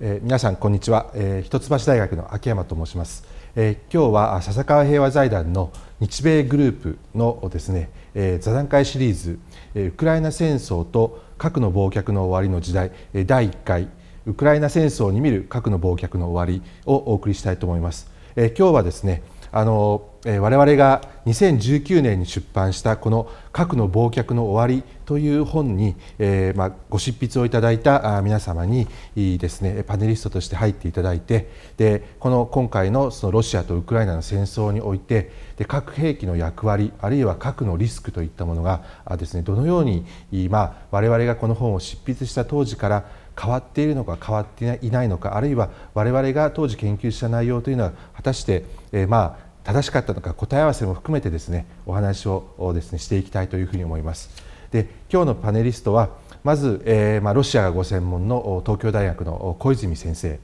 えー、皆さんこんにちは、えー、一橋大学の秋山と申します、えー、今日は笹川平和財団の日米グループのですね、えー、座談会シリーズ、えー、ウクライナ戦争と核の忘却の終わりの時代、えー、第1回ウクライナ戦争に見る核の忘却の終わりをお送りしたいと思います、えー、今日はですねあの我々が2019年に出版したこの「核の忘却の終わり」という本に、えーまあ、ご執筆をいただいた皆様にですねパネリストとして入っていただいてでこの今回のそのロシアとウクライナの戦争においてで核兵器の役割あるいは核のリスクといったものがですねどのように、まあ、我々がこの本を執筆した当時から変わっているのか変わっていないのかあるいは我々が当時研究した内容というのは果たして、えー、まあ正しかったのか答え合わせも含めてですねお話をですねしていきたいというふうに思います。で今日のパネリストはまず、えーまあ、ロシアがご専門の東京大学の小泉先生。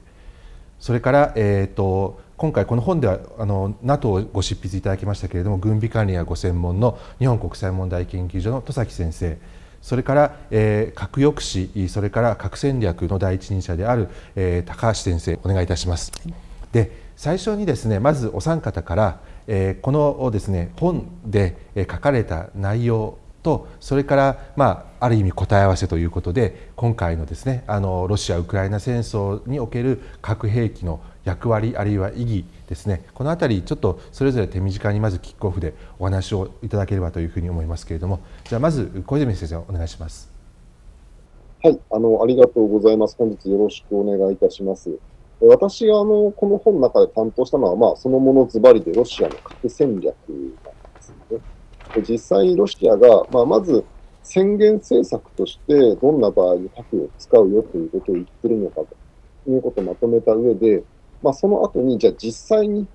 それから、えーと、今回この本ではあの NATO をご執筆いただきましたけれども軍備管理がご専門の日本国際問題研究所の戸崎先生。それから、えー、核抑止それから核戦略の第一人者である、えー、高橋先生。お願いいたします。で最初にですねまずお三方から、えー、このですね本で書かれた内容とそれから、まあ、ある意味答え合わせということで今回のですねあのロシア・ウクライナ戦争における核兵器の役割あるいは意義ですねこの辺りちょっとそれぞれ手短にまずキックオフでお話をいただければというふうに思いますけれどもじゃあまず小泉先生お願いします。はいあのありがとうございます本日よろしくお願いいたします。私があのこの本の中で担当したのは、まあ、そのものズバリでロシアの核戦略なんですね実際にロシアが、まあ、まず宣言政策としてどんな場合に核を使うよということを言ってるのかということをまとめた上で、まあ、その後にじゃあ実際に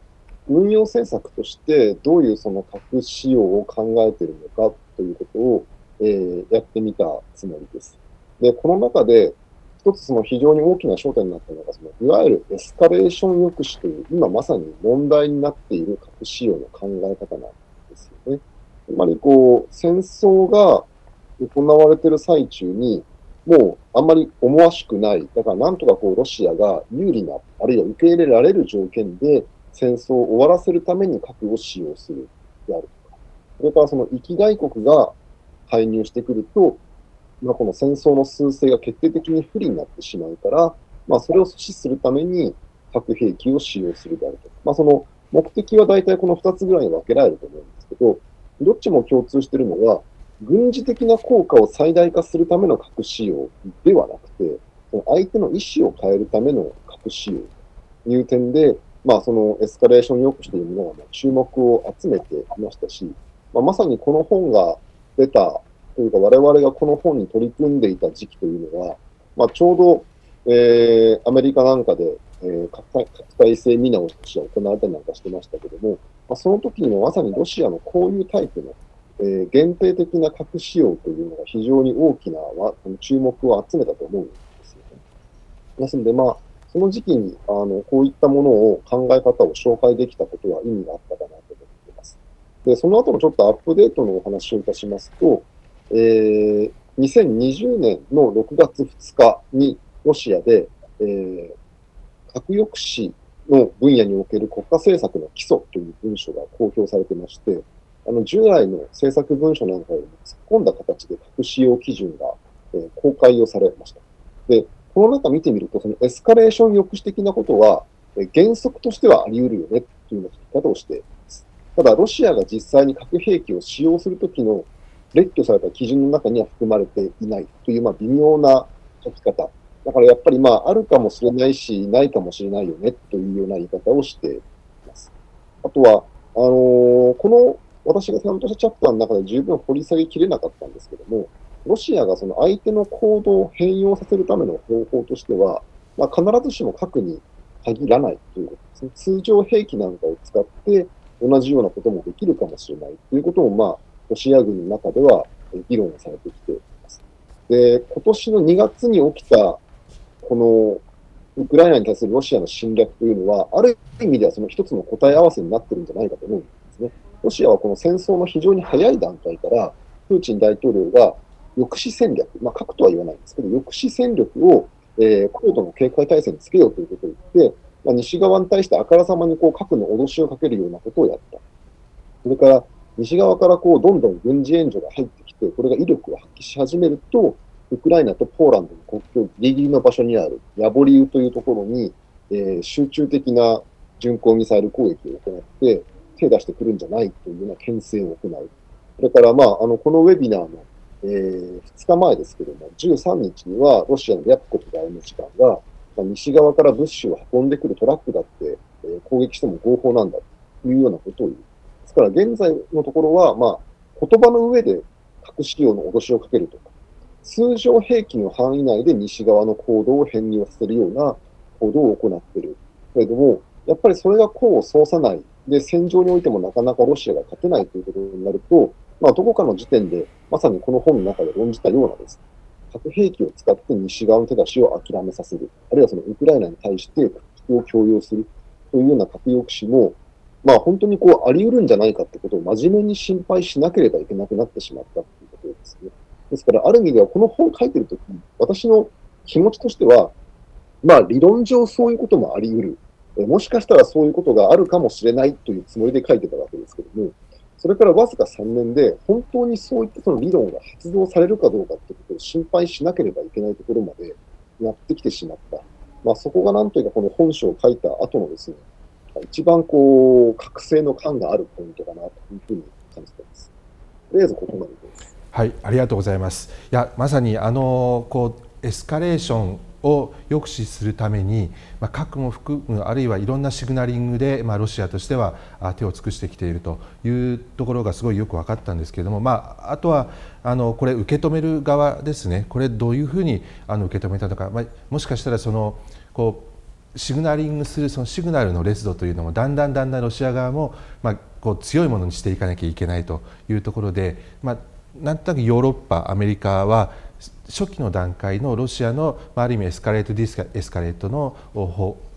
運用政策としてどういうその核使用を考えているのかということを、えー、やってみたつもりです。で、この中で一つその非常に大きな焦点になったのが、そのいわゆるエスカレーション抑止という今まさに問題になっている核使用の考え方なんですよね。つまりこう、戦争が行われている最中に、もうあんまり思わしくない。だからなんとかこう、ロシアが有利な、あるいは受け入れられる条件で戦争を終わらせるために核を使用するであるとか。それからその域外国が介入してくると、まあ、この戦争の数勢が決定的に不利になってしまうから、まあ、それを阻止するために核兵器を使用するであると。まあ、その目的は大体この2つぐらいに分けられると思うんですけど、どっちも共通しているのは、軍事的な効果を最大化するための核使用ではなくて、その相手の意思を変えるための核使用。という点で、まあ、そのエスカレーション抑止というものが注目を集めていましたし、まあ、まさにこの本が出たというか、我々がこの本に取り組んでいた時期というのは、まあ、ちょうど、えー、アメリカなんかで、えー、核体制見直しが行われたりなんかしてましたけども、まあ、その時にもまさにロシアのこういうタイプの、えー、限定的な核使用というのが非常に大きな注目を集めたと思うんですよね。ですので、まあ、その時期にあのこういったものを考え方を紹介できたことは意味があったかなと思っています。で、その後のちょっとアップデートのお話をいたしますと、えー、2020年の6月2日にロシアで、えー、核抑止の分野における国家政策の基礎という文書が公表されてまして、あの従来の政策文書なんかよりも突っ込んだ形で核使用基準が、えー、公開をされました。で、この中見てみると、そのエスカレーション抑止的なことは、えー、原則としてはあり得るよねというような書き方をしています。ただ、ロシアが実際に核兵器を使用するときの列挙された基準の中には含まれていないという、まあ、微妙な書き方。だからやっぱりまあ、あるかもしれないし、ないかもしれないよねというような言い方をしています。あとは、あのー、この私が担当したチャプターの中で十分掘り下げきれなかったんですけども、ロシアがその相手の行動を変容させるための方法としては、まあ、必ずしも核に限らないということですね。通常兵器なんかを使って同じようなこともできるかもしれないということも、まあ、ロシア軍の中では議論されてきています。で、今年の2月に起きた、このウクライナに対するロシアの侵略というのは、ある意味ではその一つの答え合わせになってるんじゃないかと思うんですね。ロシアはこの戦争の非常に早い段階から、プーチン大統領が抑止戦略、まあ、核とは言わないんですけど、抑止戦略をえー、高度の警戒態勢につけようということを言って、まあ、西側に対してあからさまにこう核の脅しをかけるようなことをやった。それから、西側からこうどんどん軍事援助が入ってきて、これが威力を発揮し始めると、ウクライナとポーランドの国境ギリギリの場所にあるヤボリウというところに、えー、集中的な巡航ミサイル攻撃を行って、手を出してくるんじゃないというような牽制を行う。それから、まあ、あの、このウェビナーの、えー、2日前ですけども、13日にはロシアのリャプコフ外務次官が、まあ、西側から物資を運んでくるトラックだって、えー、攻撃しても合法なんだというようなことを言う。ですから、現在のところは、まあ、言葉の上で核使用の脅しをかけるとか、通常兵器の範囲内で西側の行動を編入させるような行動を行っている。けれども、やっぱりそれが功を奏さない。で、戦場においてもなかなかロシアが勝てないということになると、まあ、どこかの時点で、まさにこの本の中で論じたようなです、核兵器を使って西側の手出しを諦めさせる、あるいはそのウクライナに対して核を強要するというような核抑止も、まあ本当にこうあり得るんじゃないかってことを真面目に心配しなければいけなくなってしまったということですね。ですから、ある意味ではこの本を書いてるときに、私の気持ちとしては、まあ理論上そういうこともあり得る。もしかしたらそういうことがあるかもしれないというつもりで書いてたわけですけども、それからわずか3年で、本当にそういったその理論が発動されるかどうかってことを心配しなければいけないところまでやってきてしまった。まあ、そこがなんというか、この本書を書いた後のですね、一番こう、覚醒の感があるポイントかなというふうに感じています。とりあえずここまでです。はい、ありがとうございます。いや、まさにあのこうエスカレーションを抑止するために、まあ、核も含むあるいはいろんなシグナリングで、まあ、ロシアとしては手を尽くしてきているというところがすごいよく分かったんですけれども、まあ、あとはあのこれ受け止める側ですねこれどういうふうにあの受け止めたのか、まあ、もしかしたらそのこうシグナリングするそのシグナルの烈度というのもだんだんだんだんロシア側も、まあ、こう強いものにしていかなきゃいけないというところで、まあ、なんとなくヨーロッパアメリカは初期の段階のロシアのある意味エスカレート・ディスカエスカレートの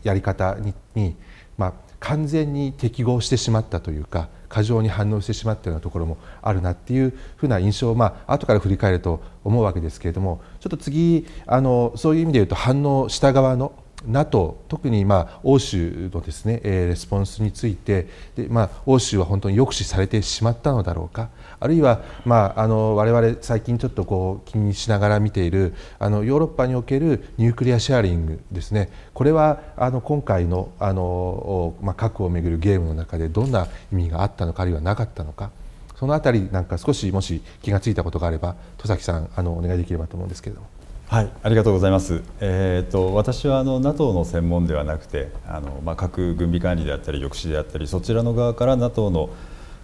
やり方にまあ、完全に適合してしまったというか過剰に反応してしまったようなところもあるなっていうふうな印象を、まあ後から振り返ると思うわけですけれどもちょっと次あのそういう意味で言うと反応した側の NATO 特にまあ欧州のですね、えー、レスポンスについてで、まあ、欧州は本当に抑止されてしまったのだろうか。あるいは、まあ、あの我々最近ちょっとこう気にしながら見ているあのヨーロッパにおけるニュークリアシェアリングですね。これはあの今回のあの、まあ、核をめぐるゲームの中でどんな意味があったのかあるいはなかったのか。そのあたりなんか少しもし気がついたことがあれば戸崎さんあのお願いできればと思うんですけれども。はい、ありがとうございます。えっ、ー、と私はあの NATO の専門ではなくて、あのまあ核軍備管理であったり抑止であったりそちらの側から NATO の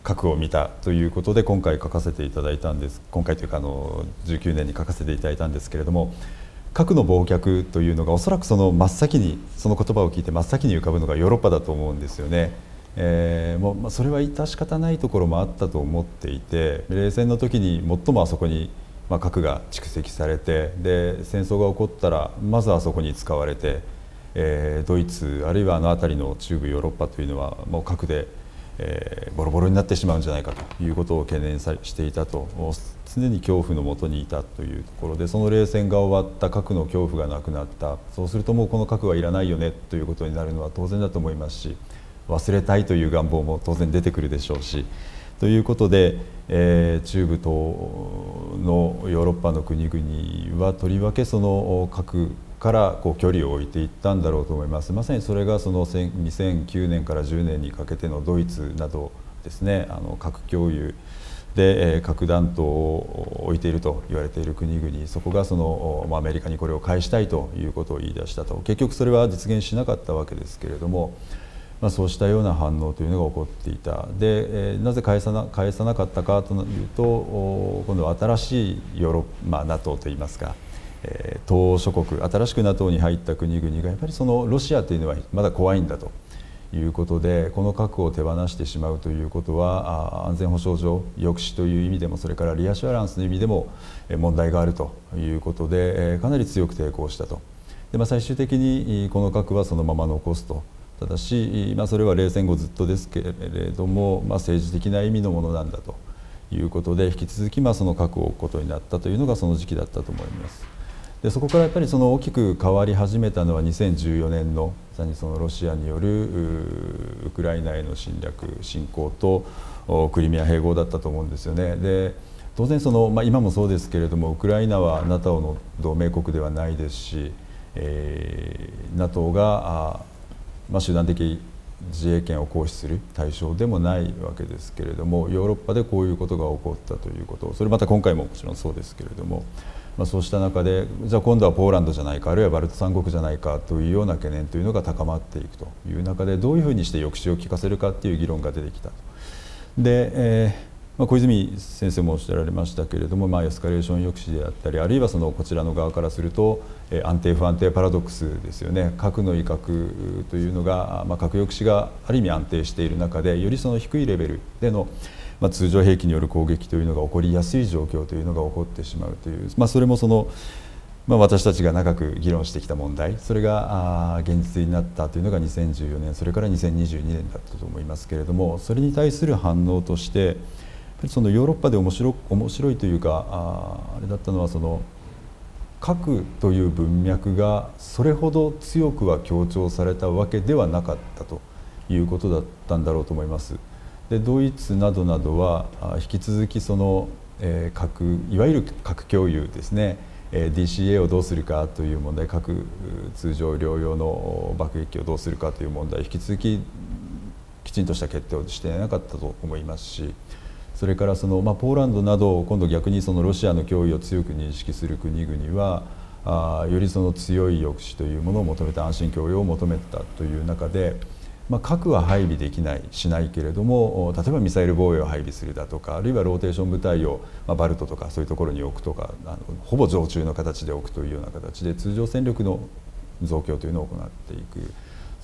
核を見たということで今回書かせていただいたんです。今回というかあの19年に書かせていただいたんですけれども。核の忘却というのがおそらくその真っ先にその言葉を聞いて真っ先に浮かぶのがヨーロッパだと思うんですよね。えー、もうまあ、それは致し方ないところもあったと思っていて冷戦の時に最もあそこにまあ、核が蓄積されてで戦争が起こったらまずあそこに使われて、えー、ドイツあるいはあの辺りの中部ヨーロッパというのはもう核で、えー、ボロボロになってしまうんじゃないかということを懸念さしていたと常に恐怖のもとにいたというところでその冷戦が終わった核の恐怖がなくなったそうするともうこの核はいらないよねということになるのは当然だと思いますし忘れたいという願望も当然出てくるでしょうし。ということで、えー、中部とのヨーロッパの国々はとりわけその核からこう距離を置いていったんだろうと思います。まさにそれがその2009年から10年にかけてのドイツなどですね。あの核共有で、核弾頭を置いていると言われている国々。そこがその、まあ、アメリカにこれを返したいということを言い出したと。結局それは実現しなかったわけですけれども。まあ、そうしたような反応というのが起こっていた。で、えー、なぜ返さな返さなかったかというと今度は新しいヨーロッ、まあ、NATO といいますか、えー、東欧諸国新しく NATO に入った国々がやっぱりそのロシアというのはまだ怖いんだと。いうことでこの核を手放してしまうということは安全保障上抑止という意味でもそれからリアシュアランスの意味でも問題があるということでかなり強く抵抗したと。で、まあ、最終的にこの核はそのまま残すと。ただし、まあ、それは冷戦後ずっとですけれども、まあ、政治的な意味のものなんだということで引き続きまあその核を置くことになったというのがその時期だったと思います。でそこからやっぱりその大きく変わり始めたのは2014年のにそのロシアによるウクライナへの侵略侵攻とクリミア併合だったと思うんですよね。で当然その、まあ、今もそうですけれどもウクライナは NATO の同盟国ではないですし、えー、NATO が、まあ、集団的自衛権を行使する対象でもないわけですけれどもヨーロッパでこういうことが起こったということそれまた今回ももちろんそうですけれども。まあ、そうした中でじゃあ今度はポーランドじゃないかあるいはバルト三国じゃないかというような懸念というのが高まっていくという中でどういうふうにして抑止を効かせるかという議論が出てきたで、えーまあ、小泉先生もおっしゃられましたけれども、まあ、エスカレーション抑止であったりあるいはそのこちらの側からすると、安定不安定パラドックスですよね。核の威嚇というのが、まあ、核抑止がある意味安定している中でよりその低いレベルでのまあ、通常兵器による攻撃というのが起こりやすい状況というのが起こってしまうという、まあ、それもその、まあ、私たちが長く議論してきた問題それが現実になったというのが2014年それから2022年だったと思いますけれどもそれに対する反応としてぱりそのヨーロッパで面白面白いというかああれだったのはその核という文脈がそれほど強くは強調されたわけではなかったということだったんだろうと思います。でドイツなどなどは引き続きその、えー、核いわゆる核共有ですね、えー、DCA をどうするかという問題核通常療養の爆撃をどうするかという問題引き続ききちんとした決定をしていなかったと思いますしそれからその、まあ、ポーランドなど今度逆にそのロシアの脅威を強く認識する国々はあよりその強い抑止というものを求めた安心共用を求めたという中で。まあ、核は配備できないしないけれども例えばミサイル防衛を配備するだとかあるいはローテーション部隊を、まあ、バルトとかそういうところに置くとかあのほぼ常駐の形で置くというような形で通常戦力の増強というのを行っていく。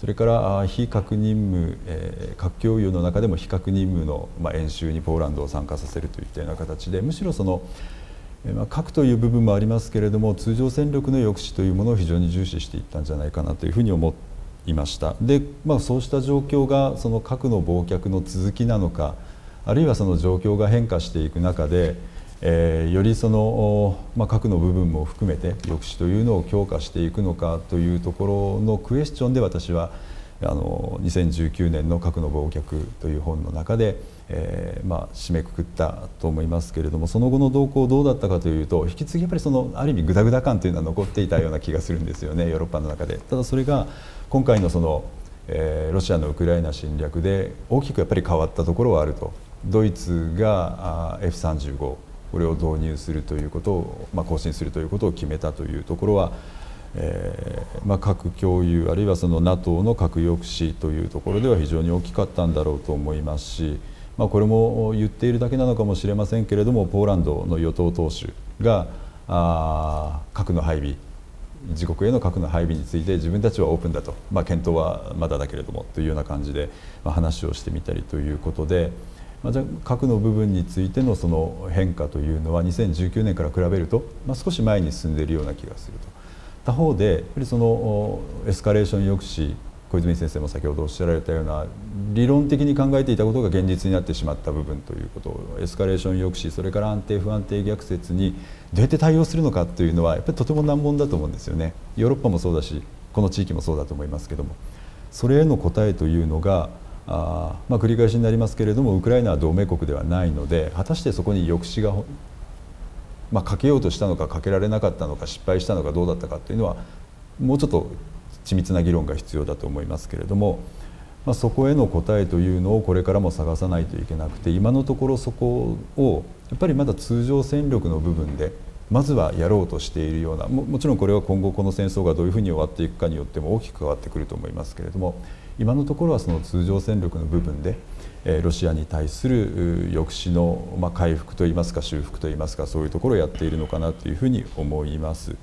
それから非核任務、えー、核共有の中でも非核任務の、まあ、演習にポーランドを参加させるといったような形でむしろその、えーまあ、核という部分もありますけれども通常戦力の抑止というものを非常に重視していったんじゃないかなというふうに思いました。で、まあ、そうした状況がその核の忘却の続きなのかあるいはその状況が変化していく中で、えー、よりその、まあ、核の部分も含めて抑止というのを強化していくのかというところのクエスチョンで私はあの2019年の「核の忘却」という本の中で、えーまあ、締めくくったと思いますけれどもその後の動向どうだったかというと引き継ぎやっぱりそのある意味グダグダ感というのは残っていたような気がするんですよねヨーロッパの中で。ただそれが今回のその、えー、ロシアのウクライナ侵略で大きくやっぱり変わったところはあるとドイツが F35 これを導入するということを、まあ、更新するということを決めたというところは、えーまあ、核共有あるいはその NATO の核抑止というところでは非常に大きかったんだろうと思いますし、まあ、これも言っているだけなのかもしれませんけれどもポーランドの与党党首があ核の配備自国への核の配備について自分たちはオープンだと、まあ、検討はまだだけれどもというような感じで、まあ、話をしてみたりということで、まあ、じゃ核の部分についてのその変化というのは2019年から比べると、まあ、少し前に進んでいるような気がすると。他方でやっぱりそのエスカレーション抑止小泉先生も先ほどおっしゃられたような理論的に考えていたことが現実になってしまった部分ということエスカレーション抑止それから安定不安定逆説にどうやって対応するのかというのはやっぱりとても難問だと思うんですよねヨーロッパもそうだしこの地域もそうだと思いますけどもそれへの答えというのがあ、まあ、繰り返しになりますけれどもウクライナは同盟国ではないので果たしてそこに抑止が、まあ、かけようとしたのかかけられなかったのか失敗したのかどうだったかというのはもうちょっと緻密な議論が必要だと思いますけれども、まあ、そこへの答えというのをこれからも探さないといけなくて今のところそこをやっぱりまだ通常戦力の部分でまずはやろうとしているようなももちろんこれは今後この戦争がどういうふうに終わっていくかによっても大きく変わってくると思いますけれども今のところはその通常戦力の部分でロシアに対する抑止の、ま、回復といいますか修復といいますかそういうところをやっているのかなというふうに思います。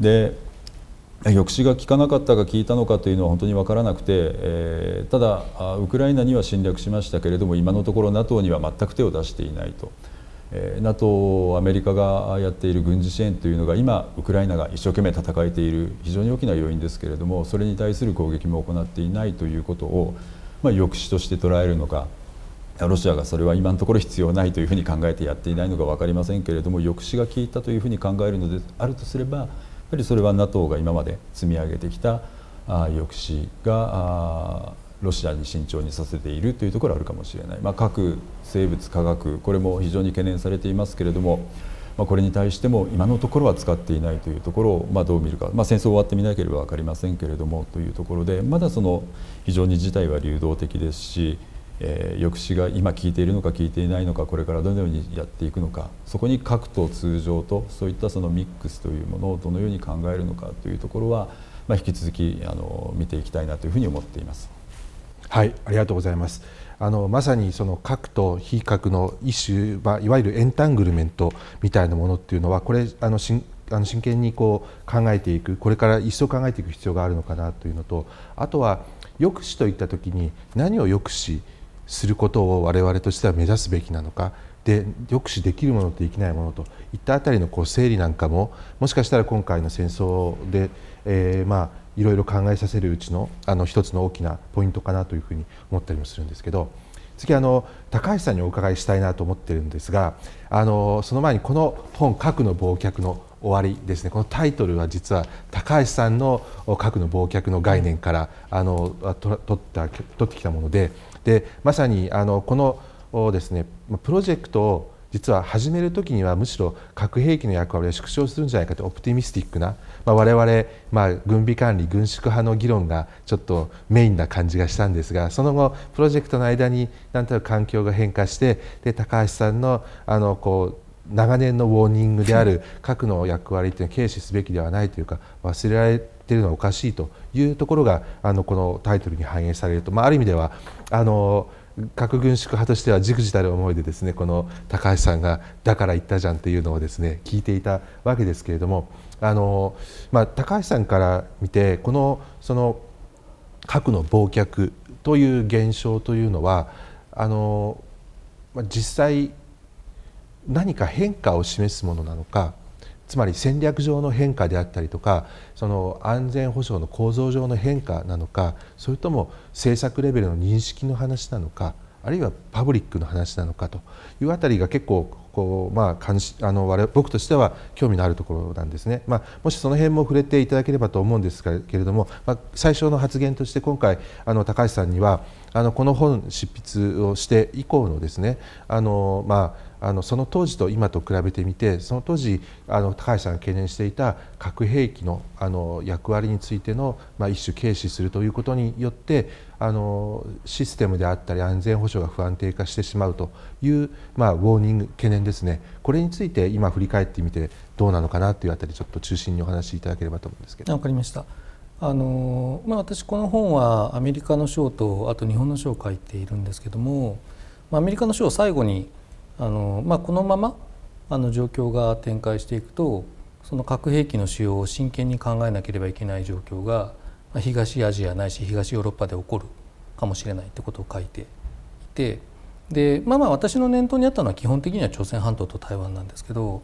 で抑止が効かなかったか効いたのかというのは本当に分からなくて、えー、ただウクライナには侵略しましたけれども今のところ NATO には全く手を出していないと。NATO アメリカがやっている軍事支援というのが今ウクライナが一生懸命戦えている非常に大きな要因ですけれどもそれに対する攻撃も行っていないということを、まあ、抑止として捉えるのかロシアがそれは今のところ必要ないというふうに考えてやっていないのか分かりませんけれども抑止が効いたというふうに考えるのであるとすればぱりそれは NATO が今まで積み上げてきた抑止がロシアに慎重にさせているというところあるかもしれない、まあ、核生物化学これも非常に懸念されていますけれども、まあ、これに対しても今のところは使っていないというところをまあどう見るか、まあ、戦争終わってみなければ分かりませんけれどもというところでまだその非常に事態は流動的ですしえー、抑止が今効いているのか効いていないのかこれからどのようにやっていくのかそこに核と通常とそういったそのミックスというものをどのように考えるのかというところは、まあ、引き続きあの見ていきたいなというふうに思っています。はいありがとうございます。あのまさにその核と非核の一種、まあ、いわゆるエンタングルメントみたいなものっていうのはこれあのしんあの真剣にこう考えていくこれから一層考えていく必要があるのかなというのとあとは抑止といった時に何を抑止することを我々としては目指すべきなのかで抑止できるものとできないものといったあたりのこう整理なんかももしかしたら今回の戦争で、えー、まあいろいろ考えさせるうちのあの一つの大きなポイントかなというふうに思ったりもするんですけど次あの高橋さんにお伺いしたいなと思ってるんですがあのその前にこの本「核の忘却」の終わりですね。このタイトルは実は高橋さんの核の忘却の概念からあの取った取ってきたものででまさにあのこのですねプロジェクトを実は始める時にはむしろ核兵器の役割を縮小するんじゃないかとオプティミスティックな、まあ、我々、まあ、軍備管理軍縮派の議論がちょっとメインな感じがしたんですがその後プロジェクトの間に何となく環境が変化してで高橋さんのあのこう長年のウォーニングである核の役割というのを軽視すべきではないというか忘れられているのはおかしいというところがあのこのタイトルに反映されると、まあ、ある意味ではあの核軍縮派としてはじくじたる思いでですねこの高橋さんが「だから言ったじゃん」っていうのをですね聞いていたわけですけれどもあの、まあ、高橋さんから見てこのその核の忘却という現象というのはあの、まあ、実際何か変化を示すものなのかつまり戦略上の変化であったりとかその安全保障の構造上の変化なのかそれとも政策レベルの認識の話なのかあるいはパブリックの話なのかというあたりが結構こう、まあ、関しあの我々僕としては興味のあるところなんですね、まあ、もしその辺も触れていただければと思うんですけれども、まあ、最初の発言として今回あの高橋さんにはあのこの本執筆をして以降のですねあの、まああのその当時と今と比べてみてその当時あの高橋さんが懸念していた核兵器のあの役割についての、まあ、一種軽視するということによってあのシステムであったり安全保障が不安定化してしまうという、まあ、ウォーニング懸念ですねこれについて今振り返ってみてどうなのかなというあたりちょっと中心にお話しいただければと思うんですけど。わかりましたあのまあ、私この本はアメリカの賞とあと日本の賞を書いているんですけども、まあ、アメリカの賞を最後にあの、まあ、このままあの状況が展開していくとその核兵器の使用を真剣に考えなければいけない状況が東アジアないし東ヨーロッパで起こるかもしれないってことを書いていてでまあまあ私の念頭にあったのは基本的には朝鮮半島と台湾なんですけど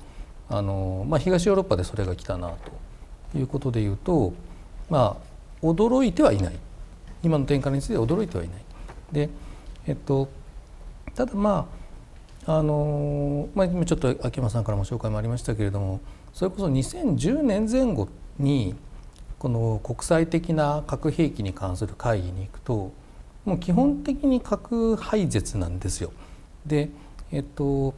あの、まあ、東ヨーロッパでそれが来たなということでいうとまあ驚いてはいない今の展開について驚いてはいない。でえっとただまああのまあ、今ちょっと秋山さんからも紹介もありましたけれどもそれこそ2010年前後にこの国際的な核兵器に関する会議に行くともう基本的に核廃絶なんですよ。で、えっと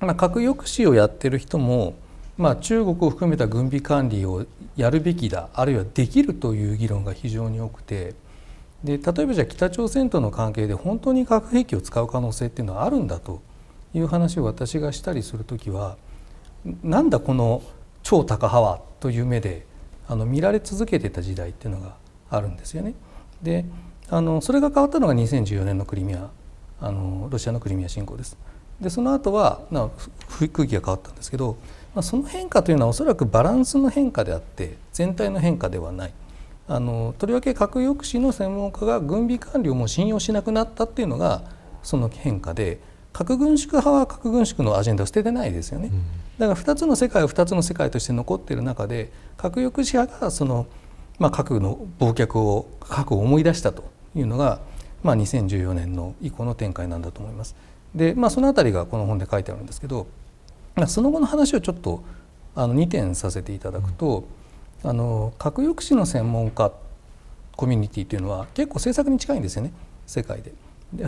まあ、核抑止をやってる人も、まあ、中国を含めた軍備管理をやるべきだあるいはできるという議論が非常に多くてで例えばじゃあ北朝鮮との関係で本当に核兵器を使う可能性っていうのはあるんだという話を私がしたりする時はなんだこの超タカ派はという目であの見られ続けてた時代っていうのがあるんですよね。であのそれが変わったのが2014年のクリミアあのロシアのクリミア侵攻です。でその後はな空気が変わったんですけど、まあ、その変化というのはおそらくバランスの変化であって全体の変化ではない。あのとりわけ核抑止の専門家が軍備管理をもう信用しなくなったっていうのがその変化で核軍縮派は核軍縮のアジェンダを捨ててないですよね。だから2つの世界は2つの世界として残っている中で核抑止派がその、まあ、核の忘却を核を思い出したというのが、まあ、2014年の以降の展開なんだと思います。で、まあ、その辺りがこの本で書いてあるんですけどその後の話をちょっとあの2点させていただくと、あの核抑止の専門家コミュニティというのは結構政策に近いんですよね世界で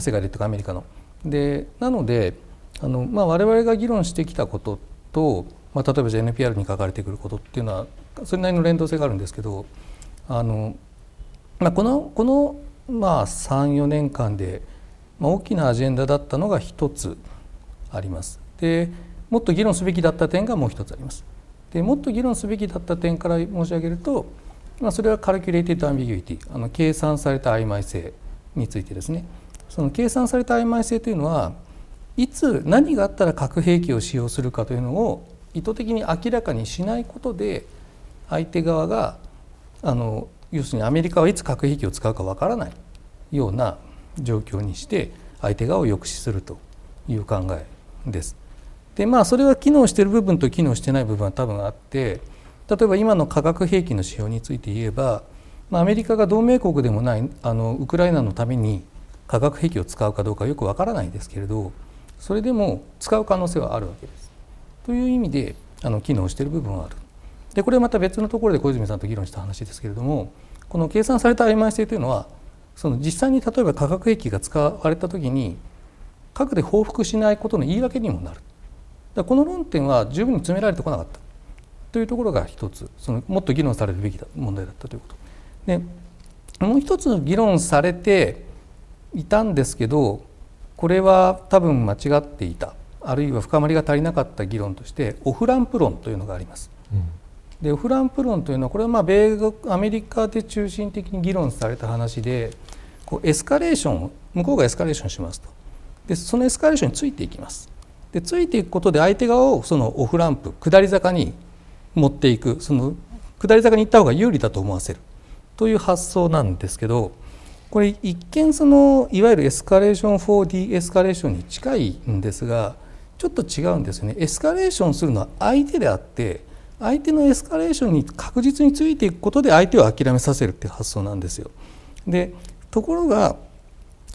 世界でというかアメリカの。でなのであの、まあ、我々が議論してきたことってと、まあ、例えばじゃ NPR に書かれてくることっていうのはそれなりの連動性があるんですけどあの、まあ、このこの、まあ、34年間で、ま、大きなアジェンダだったのが一つあります。でもっと議論すべきだった点がもう一つあります。でもっと議論すべきだった点から申し上げると、まあ、それは calculated ambiguity あの計算された曖昧性についてですねその計算された曖昧性というのはいつ何があったら核兵器を使用するかというのを意図的に明らかにしないことで相手側があの要するにアメリカはいつ核兵器を使うかわからないような状況にして相手側を抑止するという考えです。でまあそれは機能してる部分と機能してない部分は多分あって例えば今の化学兵器の使用について言えば、まあ、アメリカが同盟国でもないあのウクライナのために化学兵器を使うかどうかよくわからないですけれどそれでも使う可能性はあるわけです。という意味であの機能している部分はある。でこれまた別のところで小泉さんと議論した話ですけれどもこの計算された曖昧性というのはその実際に例えば化学兵器が使われた時に核で報復しないことの言い訳にもなるだこの論点は十分に詰められてこなかったというところが一つそのもっと議論されるべき問題だったということでもう一つ議論されていたんですけどこれは多分間違っていた。あるいは深まりが足りなかった議論としてオフランプ論というのがあります。うん。でオフランプ論というのはこれはまあ米国アメリカで中心的に議論された話でこうエスカレーション向こうがエスカレーションしますと。でそのエスカレーションについていきます。でついていくことで相手側をそのオフランプ下り坂に持っていくその下り坂に行った方が有利だと思わせる。という発想なんですけどこれ一見そのいわゆる escalation for de-escalation に近いんですがちょっと違うんですよねエスカレーションするのは相手であって相手のエスカレーションに確実についていくことで相手を諦めさせるっていう発想なんですよ。でところが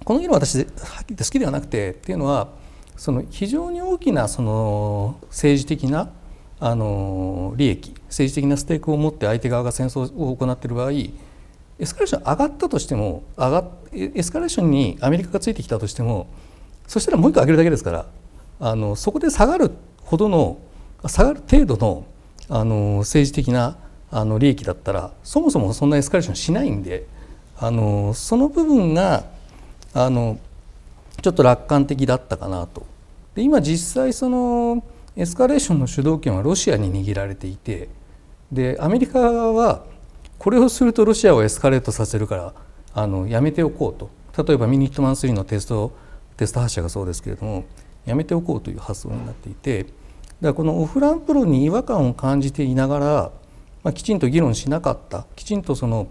この議論私はっきり好きではなくてっていうのはその非常に大きなその政治的なあの利益政治的なステークを持って相手側が戦争を行っている場合エスカレーション上がったとしても上がエスカレーションにアメリカがついてきたとしてもそしたらもう一個上げるだけですからあのそこで下がるほどの下がる程度のあの政治的なあの利益だったらそもそもそんなエスカレーションしないんであのその部分があのちょっと楽観的だったかなと。で今実際そのエスカレーションの主導権はロシアに握られていてでアメリカはこれをするとロシアをエスカレートさせるからあのやめておこうと例えばミニットマン3のテストテスト発射がそうですけれどもやめておこうという発想になっていてだからこのオフランプロに違和感を感じていながら、まあ、きちんと議論しなかったきちんとその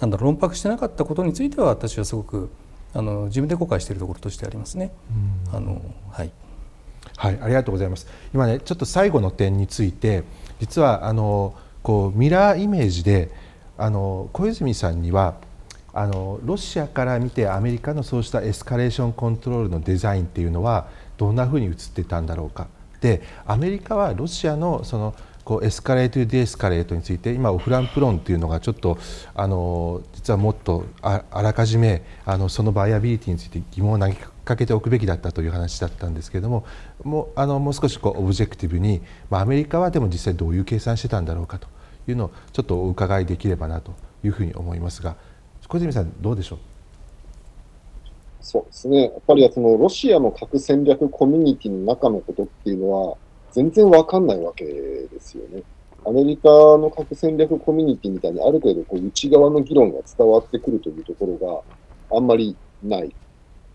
なんだ論破してなかったことについては私はすごくあの自分で後悔しているところとしてありますね。あのはいはい、ありがとうございます。今ね、ちょっと最後の点について、実はあのこうミラーイメージで、あの小泉さんにはあのロシアから見てアメリカのそうしたエスカレーションコントロールのデザインっていうのはどんなふうに映ってたんだろうか。で、アメリカはロシアのそのこう escalate de-escalate について今オフランプ論というのがちょっとあの実はもっとあらかじめあのその viability について疑問を投げかけておくべきだったという話だったんですけれどももうあのもう少しこう objective に、まあ、アメリカはでも実際どういう計算してたんだろうかというのをちょっとお伺いできればなというふうに思いますが小泉さんどうでしょう？そうですね。やっぱりそのロシアの核戦略コミュニティの中のことっていうのは、全然わかんないわけですよね。アメリカの核戦略コミュニティみたいにある程度こう内側の議論が伝わってくるというところがあんまりない。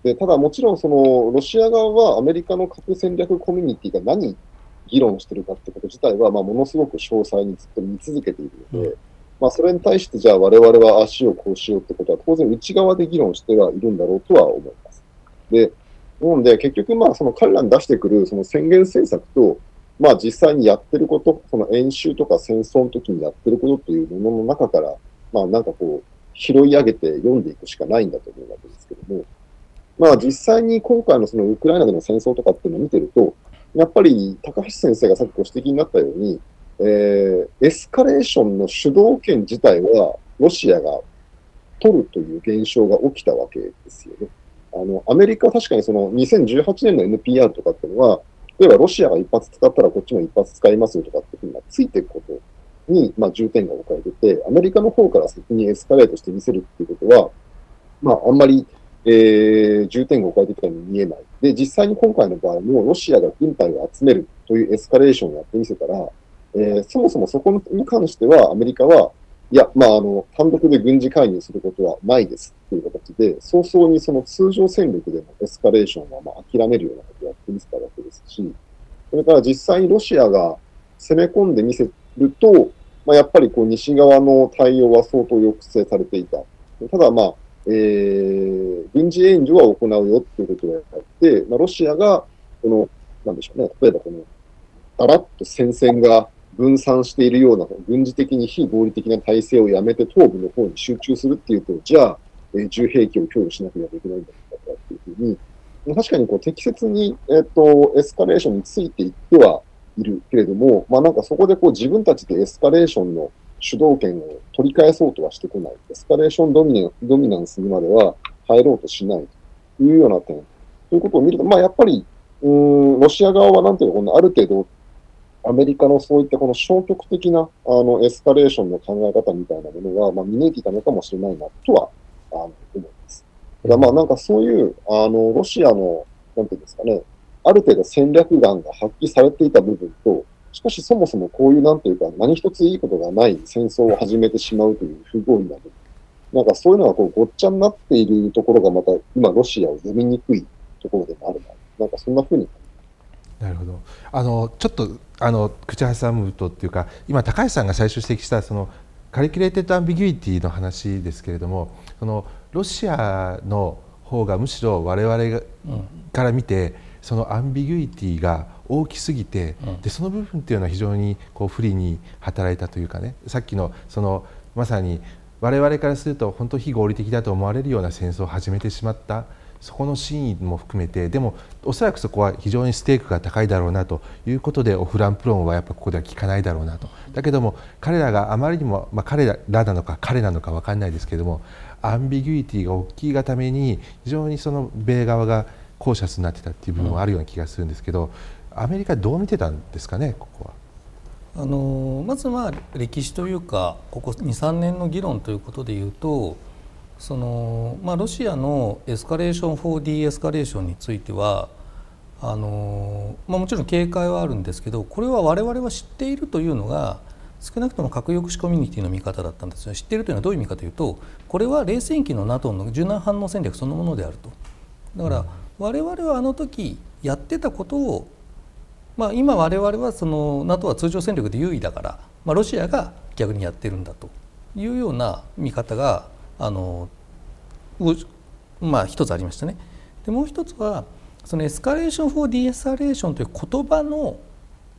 でただもちろんそのロシア側はアメリカの核戦略コミュニティが何議論してるかってこと自体はまあものすごく詳細にずっと見続けているので、うん、まあそれに対してじゃあ我々は足をこうしようってことは当然内側で議論してはいるんだろうとは思います。で、なので結局まあその彼らに出してくるその宣言政策とまあ実際にやってること、その演習とか戦争の時にやってることっていうものの中から、まあなんかこう、拾い上げて読んでいくしかないんだと思うわけですけども、まあ実際に今回のそのウクライナでの戦争とかっていうのを見てると、やっぱり高橋先生がさっきご指摘になったように、えー、エスカレーションの主導権自体はロシアが取るという現象が起きたわけですよね。あの、アメリカは確かにその2018年の NPR とかっていうのは、例えばロシアが一発使ったらこっちも一発使いますよとかっていうのがついていくことに、まあ、重点が置かれてて、アメリカの方から先にエスカレートして見せるっていうことは、まあ、あんまり、えー、重点が置かれてきたように見えない。で、実際に今回の場合も、ロシアが軍隊を集めるというエスカレーションをやってみせたら、えー、そもそもそこに関しては、アメリカは、いや、まあ、あの、単独で軍事介入することはないですっていう形で、早々にその通常戦力でのエスカレーションは、まあ、諦めるようなことをやってみせたわけですし、それから実際にロシアが攻め込んでみせると、まあ、やっぱりこう西側の対応は相当抑制されていた。ただ、まあ、えー、軍事援助は行うよっていうことをやって、まあ、ロシアが、この、なんでしょうね、例えばこの、だらっと戦線が分散しているような、軍事的に非合理的な体制をやめて東部の方に集中するっていうと、じゃあ、えー、銃兵器を供与しなければいけないんだとかっていうふうに、確かにこう適切に、えっ、ー、と、エスカレーションについていってはいるけれども、まあなんかそこでこう自分たちでエスカレーションの主導権を取り返そうとはしてこない。エスカレーションドミドミナンスにまでは入ろうとしないというような点。ということを見ると、まあやっぱり、うん、ロシア側はなんていうか、このある程度、アメリカのそういったこの消極的なあのエスカレーションの考え方みたいなものは、まあ、見抜いていたのかもしれないなとはあの思います。ただまあなんかそういう、あの、ロシアの、なんていうんですかね、ある程度戦略眼が発揮されていた部分と、しかしそもそもこういうなんていうか、何一ついいことがない戦争を始めてしまうという不合理な部分。なんかそういうのがこうごっちゃになっているところがまた今ロシアを読みにくいところでもあるな。なんかそんなふうになるほど。あのちょっとあの口挟むとっていうか、今高橋さんが最初指摘したその calculated ambiguity の話ですけれども、そのロシアの方がむしろ我々から見て、その ambiguity が大きすぎて、でその部分っていうのは非常にこう不利に働いたというかねさっきのそのまさに我々からすると本当非合理的だと思われるような戦争を始めてしまったそこの真意も含めてでもおそらくそこは非常にステークが高いだろうなということでオフランプ論はやっぱここでは効かないだろうなと。だけども彼らがあまりにも、まあ、彼らなのか彼なのか分かんないですけれどもアンビギュイティが大きいがために非常にその米側がコーシャスになってたっていう部分はあるような気がするんですけど、アメリカどう見てたんですかねここは。あのまずまあ歴史というかここ23年の議論ということでいうとその、まあ、ロシアの escalation for de-escalation についてはあの、まあ、もちろん警戒はあるんですけどこれは我々は知っているというのが少なくとも核抑止コミュニティの見方だったんですよ知っているというのはどういう見方かというとこれは冷戦期の NATO の柔軟反応戦略そのものであると。だから我々はあの時やってたことを、まあ、今我々はその NATO は通常戦力で優位だから、まあ、ロシアが逆にやってるんだというような見方があの、まあ、一つありましたね。でもう一つはその escalation for de-escalation という言葉の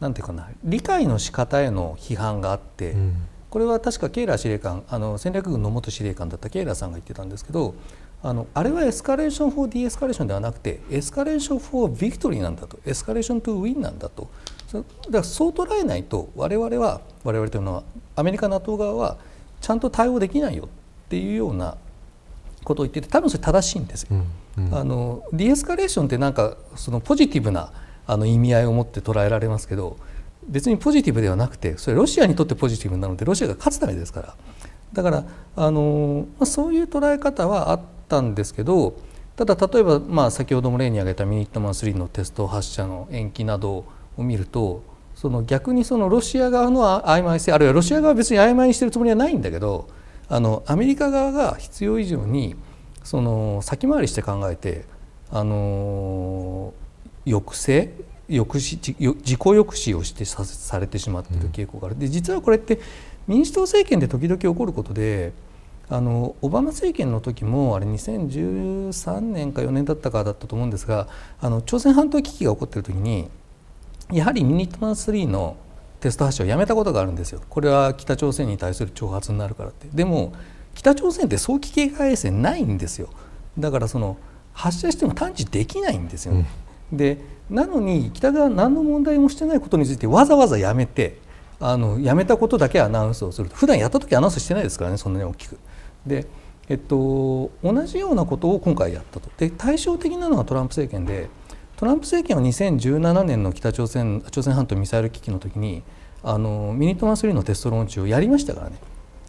なんていうかな理解の仕方への批判があって、うん、これは確かケイラー司令官あの戦略軍の元司令官だったケイラーさんが言ってたんですけどあのあれは escalation for de-escalation ではなくて escalation for victory なんだと。 escalation to win なんだと。だからそう捉えないと我々は我々というのはアメリカ NATO 側はちゃんと対応できないよっていうようなことを言ってて多分それ正しいんですよ。うんうん、あのディエスカレーションってなんかそのポジティブなあの意味合いを持って捉えられますけど別にポジティブではなくてそれロシアにとってポジティブなのでロシアが勝つためですから。だからあの、まあ、そういう捉え方はあったんですけどただ例えば、まあ、先ほども例に挙げたミニットマン3のテスト発射の延期などを見るとその逆にそのロシア側の曖昧性あるいはロシア側は別に曖昧にしてるつもりはないんだけどあのアメリカ側が必要以上にその先回りして考えてあの抑制抑止自己抑止をしてさされてしまっている傾向がある、で実はこれって民主党政権で時々起こることであのオバマ政権の時もあれ2013年か4年だったかだったと思うんですがあの朝鮮半島危機が起こっている時にやはりミニットマン3のテスト発射をやめたことがあるんですよ。これは北朝鮮に対する挑発になるからって。でも北朝鮮って早期警戒衛星ないんですよ。だからその発射しても探知できないんですよね。うん、でなのに北側何の問題もしてないことについてわざわざやめてあのやめたことだけアナウンスをすると普段やった時アナウンスしてないですからねそんなに大きく。でえっと、同じようなことを今回やったと。で対照的なのはトランプ政権でトランプ政権は2017年の北朝鮮朝鮮半島ミサイル危機の時にあのミニトマ3のテストローンチをやりましたからね。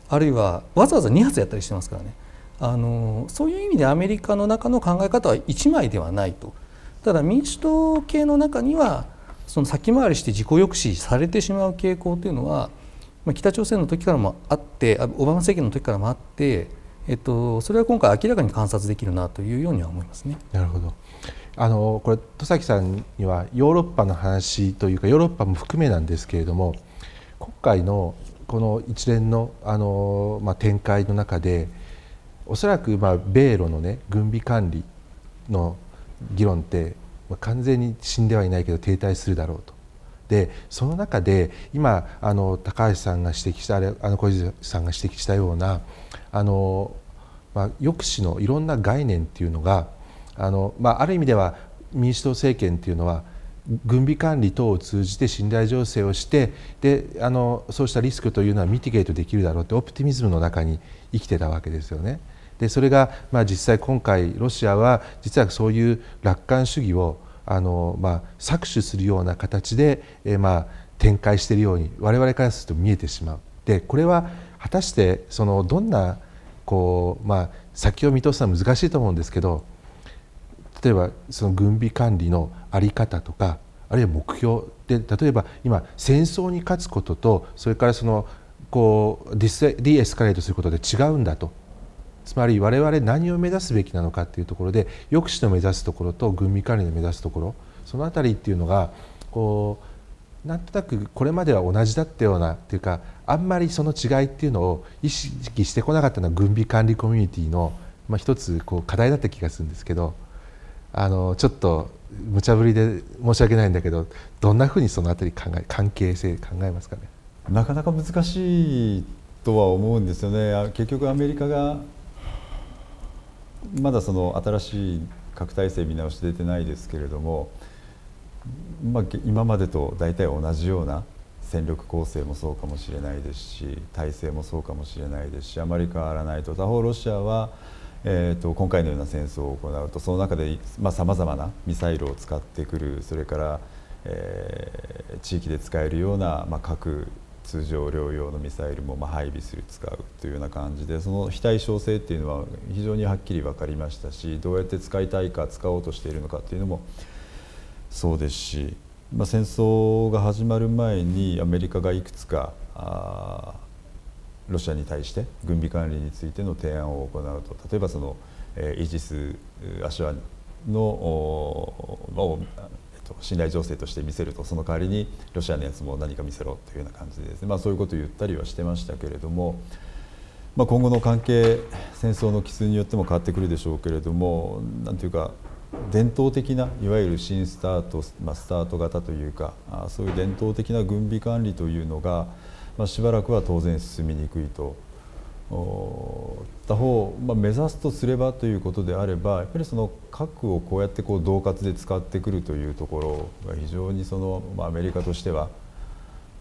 あるいはわざわざ2発やったりしてますからね。あのそういう意味でアメリカの中の考え方は1枚ではないと。ただ民主党系の中にはその先回りして自己抑止されてしまう傾向というのはまあ北朝鮮の時からもあってオバマ政権の時からもあってえっと、それは今回明らかに観察できるなというようには思いますね。なるほどあのこれ戸崎さんにはヨーロッパの話というかヨーロッパも含めなんですけれども今回のこの一連のあの、まあ、展開の中でおそらくまあ米ロの、ね、軍備管理の議論って、まあ、完全に死んではいないけど停滞するだろうと。でその中で今あの高橋さんが指摘したあれあの小泉さんが指摘したようなあのまあ、抑止のいろんな概念っていうのがあの、まあ、ある意味では民主党政権っていうのは軍備管理等を通じて信頼醸成をしてであのそうしたリスクというのはミティゲートできるだろうってオプティミズムの中に生きてたわけですよね。でそれが、まあ、実際今回ロシアは実はそういう楽観主義をあの、まあ、搾取するような形で、えまあ、展開しているように我々からすると見えてしまう。でこれは果たしてそのどんなこう、まあ、先を見通すのは難しいと思うんですけど例えばその軍備管理の在り方とかあるいは目標で例えば今戦争に勝つこととそれからそのこうディエスカレートすることで違うんだとつまり我々何を目指すべきなのかっていうところで抑止の目指すところと軍備管理の目指すところその辺りっていうのがこうなんとなくこれまでは同じだったようなっていうかあんまりその違いっていうのを意識してこなかったのは軍備管理コミュニティのまあ一つこう課題だった気がするんですけどあのちょっと無茶ぶりで申し訳ないんだけどどんなふうにその辺り考え関係性考えますかね？なかなか難しいとは思うんですよね。結局アメリカがまだその新しい核体制見直し出てないですけれども、まあ、今までと大体同じような戦力構成もそうかもしれないですし体制もそうかもしれないですしあまり変わらないと。他方ロシアは、えーと、今回のような戦争を行うとその中でさまざ、まなミサイルを使ってくる。それから、えー、地域で使えるような、まあ、核通常療養のミサイルもま配備する使うというような感じでその非対称性っていうのは非常にはっきり分かりましたしどうやって使いたいか使おうとしているのかっていうのもそうですしまあ、戦争が始まる前にアメリカがいくつかロシアに対して軍備管理についての提案を行うと。例えばその、え、イージス・アシュアの、と、信頼情勢として見せるとその代わりにロシアのやつも何か見せろというような感じでですね、まあ、そういうことを言ったりはしてましたけれども。まあ、今後の関係戦争の帰数によっても変わってくるでしょうけれどもなんていうか伝統的ないわゆる新スタート、まあ、スタート型というかそういう伝統的な軍備管理というのが、まあ、しばらくは当然進みにくいと。他方、まあ、目指すとすればということであればやっぱりその核をこうやってこう恫喝で使ってくるというところが非常にその、まあ、アメリカとしては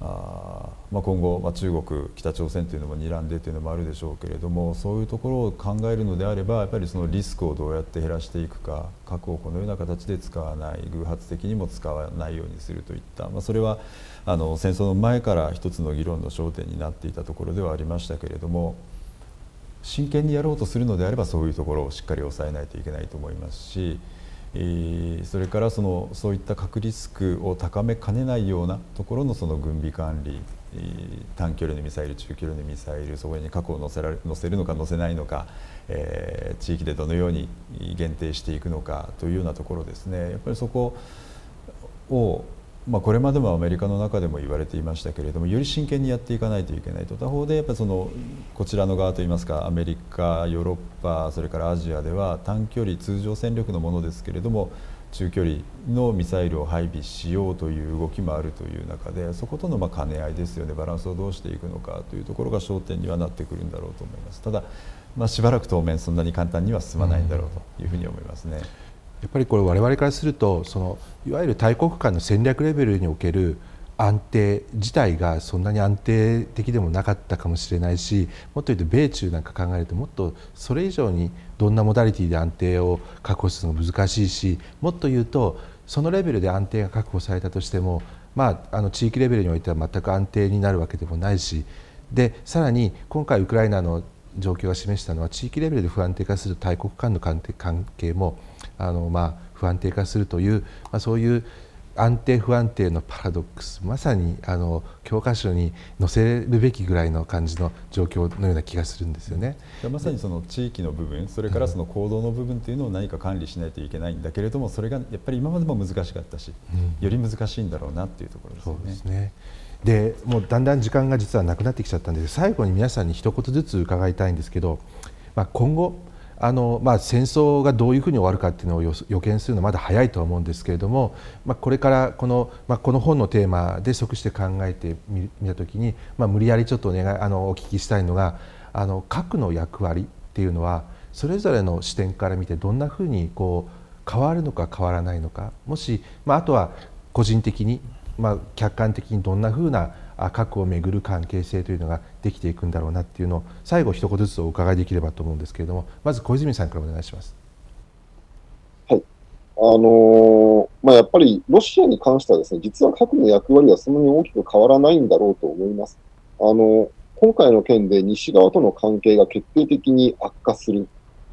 あまあ、今後、まあ、中国、北朝鮮というのも睨んでというのもあるでしょうけれどもそういうところを考えるのであればやっぱりそのリスクをどうやって減らしていくか核をこのような形で使わない偶発的にも使わないようにするといった、まあ、それはあの戦争の前から一つの議論の焦点になっていたところではありましたけれども真剣にやろうとするのであればそういうところをしっかり抑えないといけないと思いますし。それからそのそういった核リスクを高めかねないようなところのその軍備管理短距離のミサイル中距離のミサイルそこに核を載せられ載せるのか載せないのか、えー、地域でどのように限定していくのかというようなところですねやっぱりそこをまあ、これまでもアメリカの中でも言われていましたけれどもより真剣にやっていかないといけないと。他方でやっぱそのこちらの側といいますかアメリカヨーロッパそれからアジアでは短距離通常戦力のものですけれども中距離のミサイルを配備しようという動きもあるという中でそことのま兼ね合いですよね。バランスをどうしていくのかというところが焦点にはなってくるんだろうと思います。ただ、まあ、しばらく当面そんなに簡単には進まないんだろうというふうに思いますね。やっぱりこれ我々からするとそのいわゆる大国間の戦略レベルにおける安定自体がそんなに安定的でもなかったかもしれないしもっと言うと米中なんか考えるともっとそれ以上にどんなモダリティで安定を確保するのが難しいしもっと言うとそのレベルで安定が確保されたとしても、まあ、あの地域レベルにおいては全く安定になるわけでもないしでさらに今回ウクライナの状況が示したのは地域レベルで不安定化する大国間の関係もあの、まあ、不安定化するという、まあ、そういう安定不安定のパラドックスまさにあの教科書に載せるべきぐらいの感じの状況のような気がするんですよね。まさにその地域の部分それからその行動の部分というのを何か管理しないといけないんだけれどもそれがやっぱり今までも難しかったし、うん、より難しいんだろうなっていうところですね。そうですねでもうだんだん時間が実はなくなってきちゃったんで最後に皆さんに一言ずつ伺いたいんですけど、まあ、今後あのまあ、戦争がどういうふうに終わるかっていうのを予見するのはまだ早いとは思うんですけれども、まあ、これからこの,、まあ、この本のテーマで即して考えてみたときに、まあ、無理やりちょっとお願いあのお聞きしたいのがあの核の役割っていうのはそれぞれの視点から見てどんなふうにこう変わるのか変わらないのかもし、まあ、あとは個人的に、まあ、客観的にどんなふうな核をめぐる関係性というのができていくんだろうなっていうのを最後一言ずつお伺いできればと思うんですけれどもまず小泉さんからお願いします。はいあのー、まあ、やっぱりロシアに関してはですね実は核の役割はそんなに大きく変わらないんだろうと思います。あのー、今回の件で西側との関係が決定的に悪化する。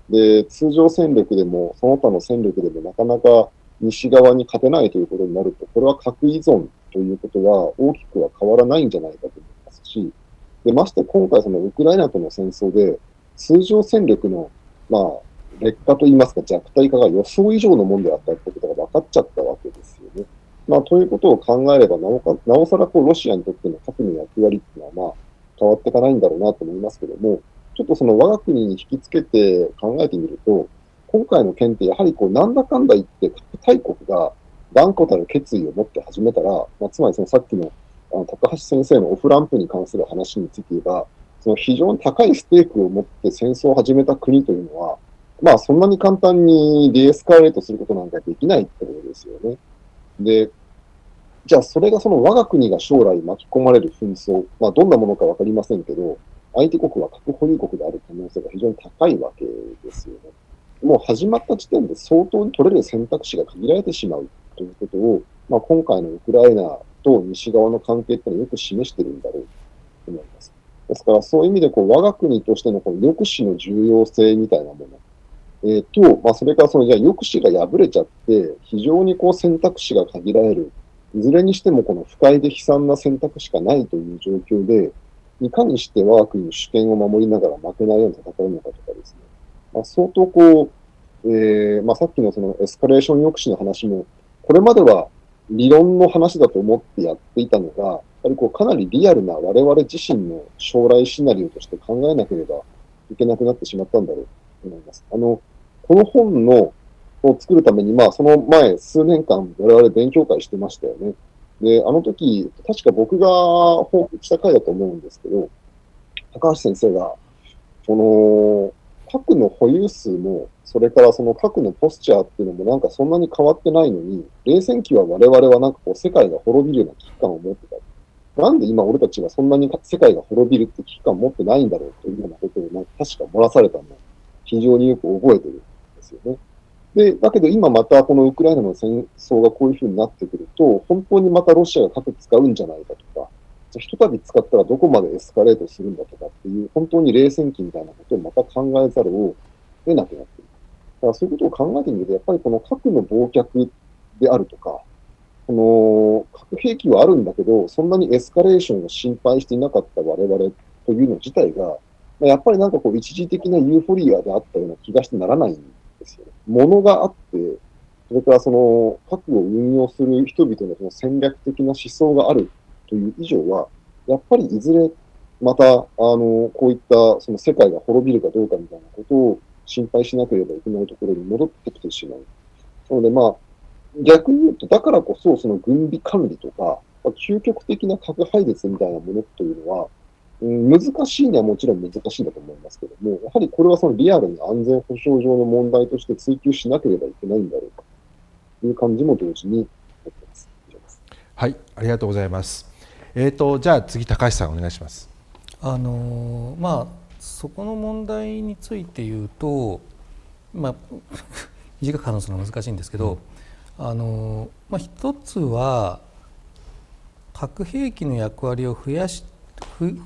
で、通常戦力でも、その他の戦力でもなかなか西側に勝てないということになると、これは核依存ということは大きくは変わらないんじゃないかと思いますし、でまして今回そのウクライナとの戦争で通常戦力の、まあ、劣化といいますか弱体化が予想以上のものであったということが分かっちゃったわけですよね。まあ、ということを考えればなおか、なおさらこうロシアにとっての核の役割っていうのは、まあ、変わっていかないんだろうなと思いますけども、ちょっとその我が国に引きつけて考えてみると、今回の件ってやはりこうなんだかんだ言って核大国が断固たる決意を持って始めたら、まあ、つまりそのさっきのあの高橋先生のオフランプに関する話について言えば、その非常に高いステークを持って戦争を始めた国というのは、まあそんなに簡単にデエスカレートすることなんかできないってことですよね。で、じゃあそれがその我が国が将来巻き込まれる紛争、まあどんなものかわかりませんけど、相手国は核保有国である可能性が非常に高いわけですよね。もう始まった時点で相当に取れる選択肢が限られてしまうということを、まあ、今回のウクライナと西側の関係ってのはよく示してるんだろうと思います。ですから、そういう意味で、こう、我が国としてのこの抑止の重要性みたいなもの、えー、と、まあ、それからその、じゃあ抑止が破れちゃって、非常にこう選択肢が限られる。いずれにしてもこの不快で悲惨な選択しかないという状況で、いかにして我が国の主権を守りながら負けないように戦うのかとかですね。まあ、相当こう、えー、まあ、さっきのそのエスカレーション抑止の話も、これまでは理論の話だと思ってやっていたのが、やっぱりこうかなりリアルな我々自身の将来シナリオとして考えなければいけなくなってしまったんだろうと思います。あの、この本のを作るために、まあ、その前、数年間、我々勉強会してましたよね。で、あの時、確か僕が報告した回だと思うんですけど、高橋先生が、その、核の保有数も、それからその核のポスチャーっていうのもなんかそんなに変わってないのに、冷戦期は我々はなんかこう世界が滅びるような危機感を持ってた。なんで今俺たちはそんなに世界が滅びるって危機感を持ってないんだろうというようなことをなんか確か漏らされたのを非常によく覚えてるんですよね。で、だけど今またこのウクライナの戦争がこういうふうになってくると、本当にまたロシアが核使うんじゃないかとか、じゃひとたび使ったらどこまでエスカレートするんだとかっていう、本当に冷戦期みたいなことをまた考えざるを得なくなって。だからそういうことを考えてみると、やっぱりこの核の忘却であるとか、この核兵器はあるんだけど、そんなにエスカレーションを心配していなかった我々というの自体が、やっぱりなんかこう一時的なユーフォリアであったような気がしてならないんですよね。ものがあって、それからその核を運用する人々のその戦略的な思想があるという以上は、やっぱりいずれまた、あの、こういったその世界が滅びるかどうかみたいなことを心配しなければいけないところに戻ってきてしまう。なのでまあ、逆に言うと、だからこそその軍備管理とか、究極的な核廃絶みたいなものというのは、うん、難しいのはもちろん難しいんだと思いますけども、やはりこれはそのリアルに安全保障上の問題として追求しなければいけないんだろうという感じも同時にはいありがとうございますえっ、ー、とじゃあ次高橋さんお願いしますあのまあそこの問題について言うとまあ 短く話すのは難しいんですけど、うん、あのまあ一つは核兵器の役割を増やし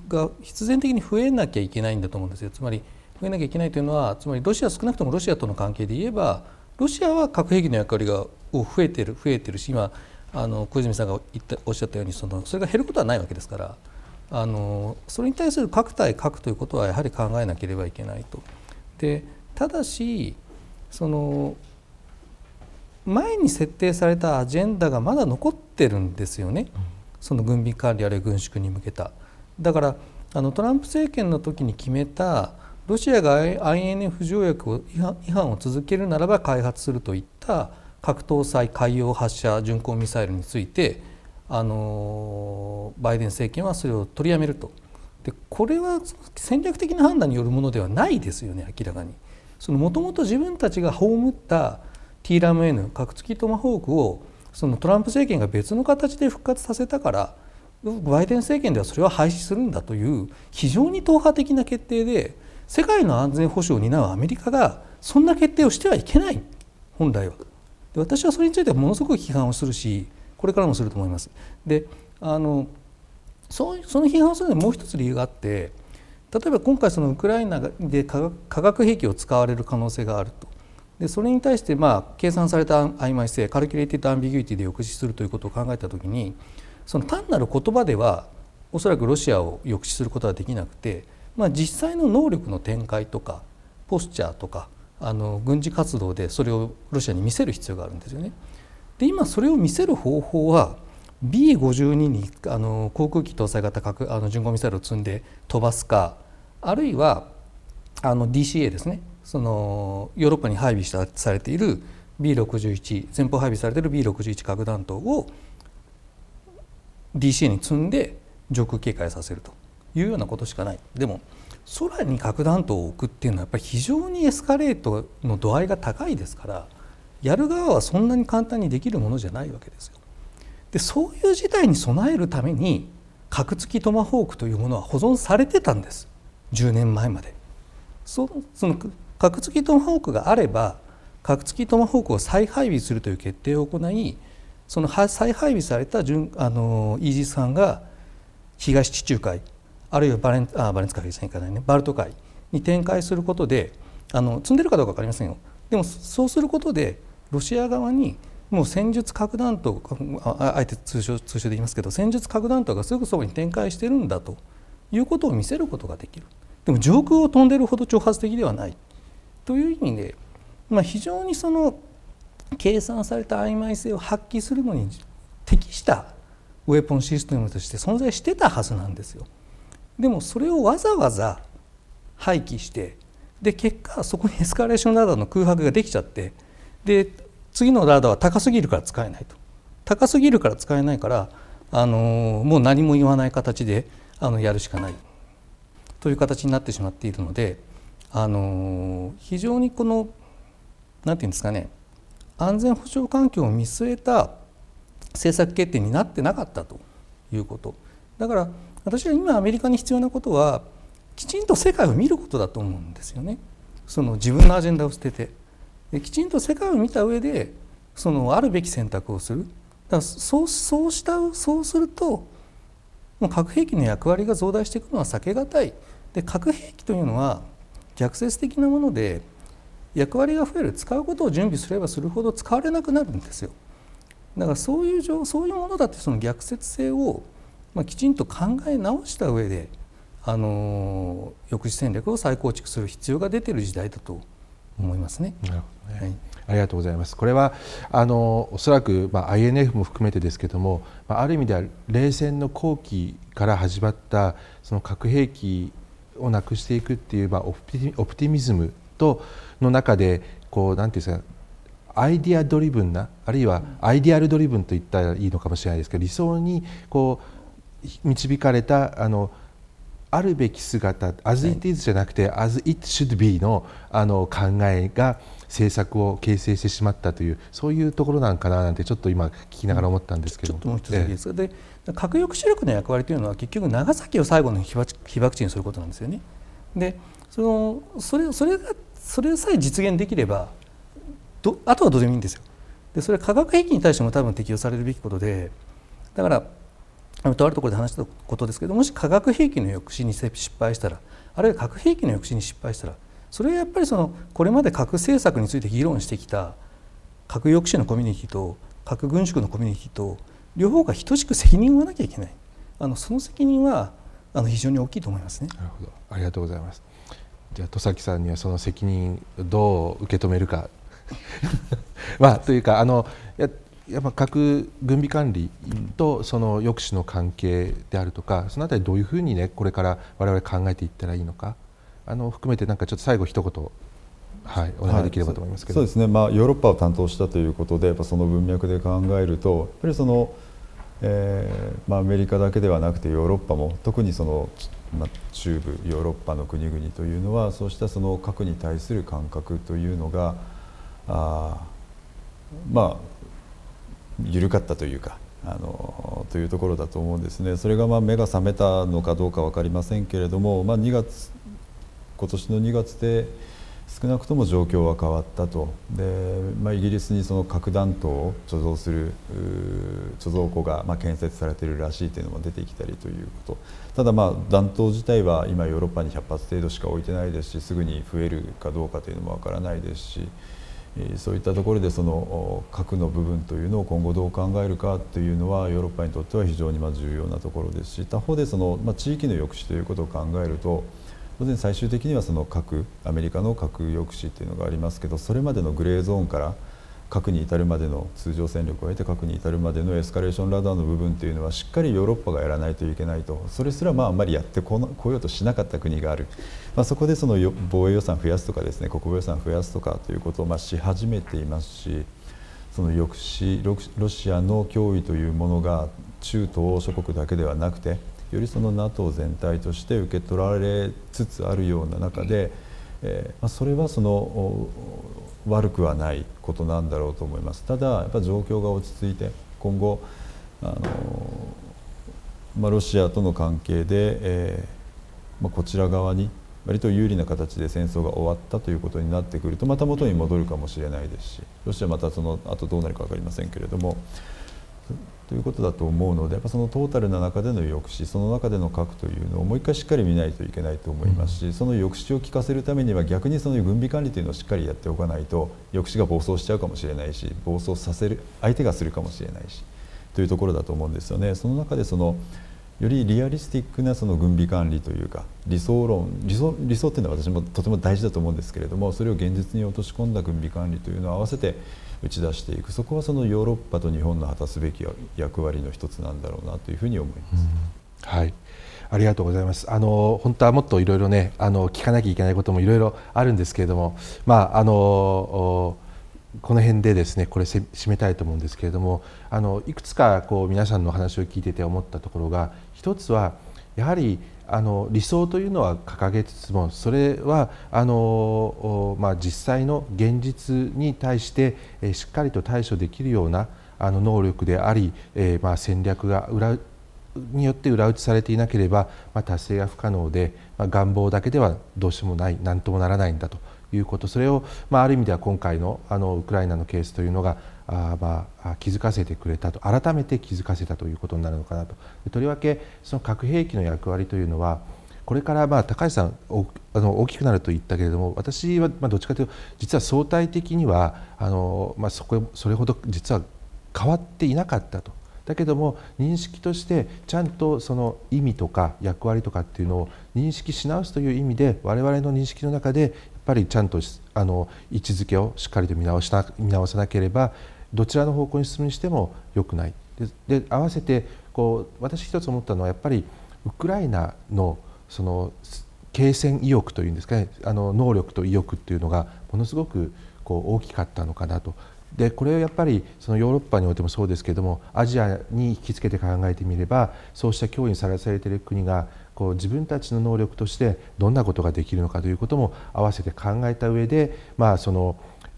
が必然的に増えなきゃいけないんだと思うんですよ。つまり増えなきゃいけないというのはつまりロシア少なくともロシアとの関係で言えばロシアは核兵器の役割が増えてる増えてるし今あの小泉さんが言ったおっしゃったようにそのそれが減ることはないわけですからあのそれに対する核対核ということはやはり考えなければいけないと。でただしその前に設定されたアジェンダがまだ残ってるんですよね、その軍備管理あるいは軍縮に向けた。だからあのトランプ政権の時に決めたロシアが INF 条約を違反を続けるならば開発するといった核搭載海洋発射巡航ミサイルについてあのバイデン政権はそれを取りやめるとでこれは戦略的な判断によるものではないですよね明らかに。もともと自分たちが葬った t ラム n 核付きトマホークをそのトランプ政権が別の形で復活させたからバイデン政権ではそれは廃止するんだという非常に党派的な決定で世界の安全保障を担うアメリカがそんな決定をしてはいけない本来は。で私はそれについてはものすごく批判をするしこれからもすると思います。であのその批判するのにもう一つ理由があって例えば今回そのウクライナで化学兵器を使われる可能性があるとでそれに対してまあ計算された曖昧性 calculated ambiguity で抑止するということを考えた時にその単なる言葉ではおそらくロシアを抑止することはできなくて、まあ、実際の能力の展開とか posture とかあの軍事活動でそれをロシアに見せる必要があるんですよね。で今それを見せる方法は B52 にあの航空機搭載型核あの巡航ミサイルを積んで飛ばすかあるいはあの DCA ですね。そのヨーロッパに配備したされている B61 前方配備されている B61 核弾頭を DCA に積んで上空警戒させるというようなことしかない。でも空に核弾頭を置くっていうのはやっぱり非常にエスカレートの度合いが高いですからやる側はそんなに簡単にできるものじゃないわけですよ。でそういう事態に備えるために核付きトマホークというものは保存されてたんです10年前まで。そその核付きトマホークがあれば核付きトマホークを再配備するという決定を行いその再配備されたあのイージス艦が東地中海あるいはバレンあバレンツ海ですねいかないねバルト海に展開することであの積んでるかどうか分かりませんよでもそうすることでロシア側にもう戦術核弾頭あえて通称通称で言いますけど戦術核弾頭がすぐそばに展開してるんだということを見せることができるでも上空を飛んでるほど挑発的ではないという意味で、まあ、非常にその計算された曖昧性を発揮するのに適したウェポンシステムとして存在してたはずなんですよ。でもそれをわざわざ廃棄してで結果そこにエスカレーションラダーの空白ができちゃってで次のラダーは高すぎるから使えないと。高すぎるから使えないからあのもう何も言わない形であのやるしかない。という形になってしまっているのであの非常にこの何て言うんですかね安全保障環境を見据えた政策決定になってなかったということ。だから私は今アメリカに必要なことはきちんと世界を見ることだと思うんですよね。その自分のアジェンダを捨てて。きちんと世界を見た上でそのあるべき選択をする。だからそうそうしたそうするともう核兵器の役割が増大していくのは避けがたい。で核兵器というのは逆説的なもので役割が増える。使うことを準備すればするほど使われなくなるんですよ。だからそういうそういうものだってその逆説性を、まあ、きちんと考え直した上であの抑止戦略を再構築する必要が出てる時代だと思いますね。なるほどね、はいありがとうございます。これはあのおそらく、まあ、INF も含めてですけれども、まあ、ある意味では冷戦の後期から始まったその核兵器をなくしていくっていう、まあ、オプティミズムとの中でこうなんていうんですかアイディアドリブンなあるいはアイディアルドリブンと言ったらいいのかもしれないですけど理想にこう導かれたあのあるべき姿 as it is じゃなくて as it should be のあの考えが政策を形成してしまったというそういうところなんかななんてちょっと今聞きながら思ったんですけどちょっともう一ついいですか、で核抑止力の役割というのは結局長崎を最後の被爆被爆地にすることなんですよね。でそのそれそれがそれさえ実現できればどあとはどうでもいいんですよ。でそれは化学兵器に対しても多分適用されるべきことでだからとあるところで話したことですけどもし化学兵器の抑止に失敗したらあるいは核兵器の抑止に失敗したらそれはやっぱりそのこれまで核政策について議論してきた核抑止のコミュニティと核軍縮のコミュニティと両方が等しく責任を負わなきゃいけない。あのその責任はあの非常に大きいと思いますね。なるほど。ありがとうございます。じゃあ戸崎さんにはその責任どう受け止めるか。まあというかあのややっぱ核軍備管理とその抑止の関係であるとかそのあたりどういうふうにねこれから我々考えていったらいいのかあの含めてなんかちょっと最後一言はい、お願いできればと思いますけど、はい、そうですね、まあ、ヨーロッパを担当したということでやっぱその文脈で考えるとやっぱりその、えーまあ、アメリカだけではなくてヨーロッパも特にその、まあ、中部ヨーロッパの国々というのはそうしたその核に対する感覚というのがあまあ緩かったというかあのというところだと思うんですね。それがま目が覚めたのかどうか分かりませんけれども、まあ、2月今年の2月で少なくとも状況は変わったとで、まあ、イギリスにその核弾頭を貯蔵する貯蔵庫がま建設されているらしいというのも出てきたりということただま弾頭自体は今ヨーロッパに100発程度しか置いてないですしすぐに増えるかどうかというのもわからないですしそういったところでその核の部分というのを今後どう考えるかというのはヨーロッパにとっては非常にま重要なところですし他方でその、ま地域の抑止ということを考えると当然最終的にはその核アメリカの核抑止というのがありますけどそれまでのグレーゾーンから核に至るまでの通常戦力を得て核に至るまでのエスカレーションラダーの部分というのはしっかりヨーロッパがやらないといけないと。それすらまああんまりやってこようとしなかった国がある、まあ、そこでその防衛予算増やすとかですね国防予算増やすとかということをまし始めていますしその抑止ロシアの脅威というものが中東諸国だけではなくてよりその NATO 全体として受け取られつつあるような中で、えまあ、それはその悪くはないことなんだろうと思います。ただやっぱ状況が落ち着いて今後あの、まあ、ロシアとの関係で、えーまあ、こちら側に割と有利な形で戦争が終わったということになってくるとまた元に戻るかもしれないですしロシアまたその後どうなるか分かりませんけれどもということだと思うのでやっぱそのトータルな中での抑止その中での核というのをもう一回しっかり見ないといけないと思いますし、うん、その抑止を効かせるためには逆にその軍備管理というのをしっかりやっておかないと抑止が暴走しちゃうかもしれないし暴走させる相手がするかもしれないしというところだと思うんですよね。その中でそのよりリアリスティックなその軍備管理というか理想論理想理想っていうのは私もとても大事だと思うんですけれどもそれを現実に落とし込んだ軍備管理というのを合わせて打ち出していくそこはそのヨーロッパと日本の果たすべき役割の一つなんだろうなというふうに思います。はいありがとうございます。あの本当はもっといろいろね、あの聞かなきゃいけないこともいろいろあるんですけれども、まああのこの辺でですね、これ締めたいと思うんですけれども、あのいくつかこう皆さんの話を聞いてて思ったところが、一つはやはりあの理想というのは掲げつつもそれはあの、まあ、実際の現実に対して、えしっかりと対処できるようなあの能力であり、えー、まあ戦略が裏によって裏打ちされていなければ、まあ、達成が不可能で、ま、願望だけではどうしてもない何ともならないんだということ。それを、まあ、ある意味では今回のあのウクライナのケースというのがあまあ、気づかせてくれたと改めて気づかせたということになるのかなととりわけその核兵器の役割というのはこれからまあ高橋さんあの大きくなると言ったけれども私はまどっちかというと実は相対的にはあの、まあ、そこそれほど実は変わっていなかったと。だけども認識としてちゃんとその意味とか役割とかっていうのを認識し直すという意味で我々の認識の中でやっぱりちゃんとあの位置づけをしっかりと見直しな見直さなければどちらの方向に進むにしても良くないで合わせてこう私一つ思ったのはやっぱりウクライナのその継戦意欲というんですかねあの能力と意欲っていうのがものすごくこう大きかったのかなと。でこれはやっぱりそのヨーロッパにおいてもそうですけれどもアジアに引きつけて考えてみればそうした脅威にさらされている国がこう自分たちの能力としてどんなことができるのかということも合わせて考えた上で、まあ、その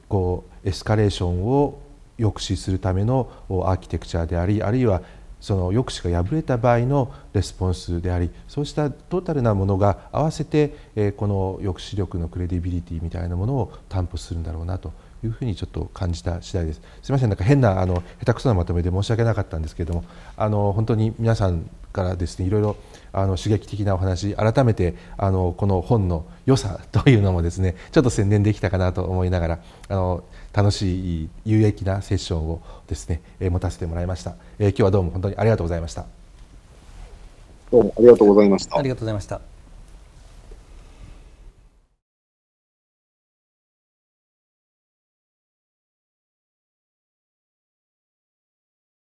こうエスカレーションを抑止するためのアーキテクチャでありあるいはその抑止が破れた場合のレスポンスでありそうしたトータルなものが合わせてこの抑止力のクレディビリティみたいなものを担保するんだろうなというふうにちょっと感じた次第です。すみませんなんか変なあの下手くそなまとめで申し訳なかったんですけれどもあの本当に皆さんからですねいろいろあの刺激的なお話改めてあのこの本の良さというのもですねちょっと宣伝できたかなと思いながらあの楽しい有益なセッションをですね、え持たせてもらいました、え今日はどうも本当にありがとうございました。どうもありがとうございました。ありがとうございました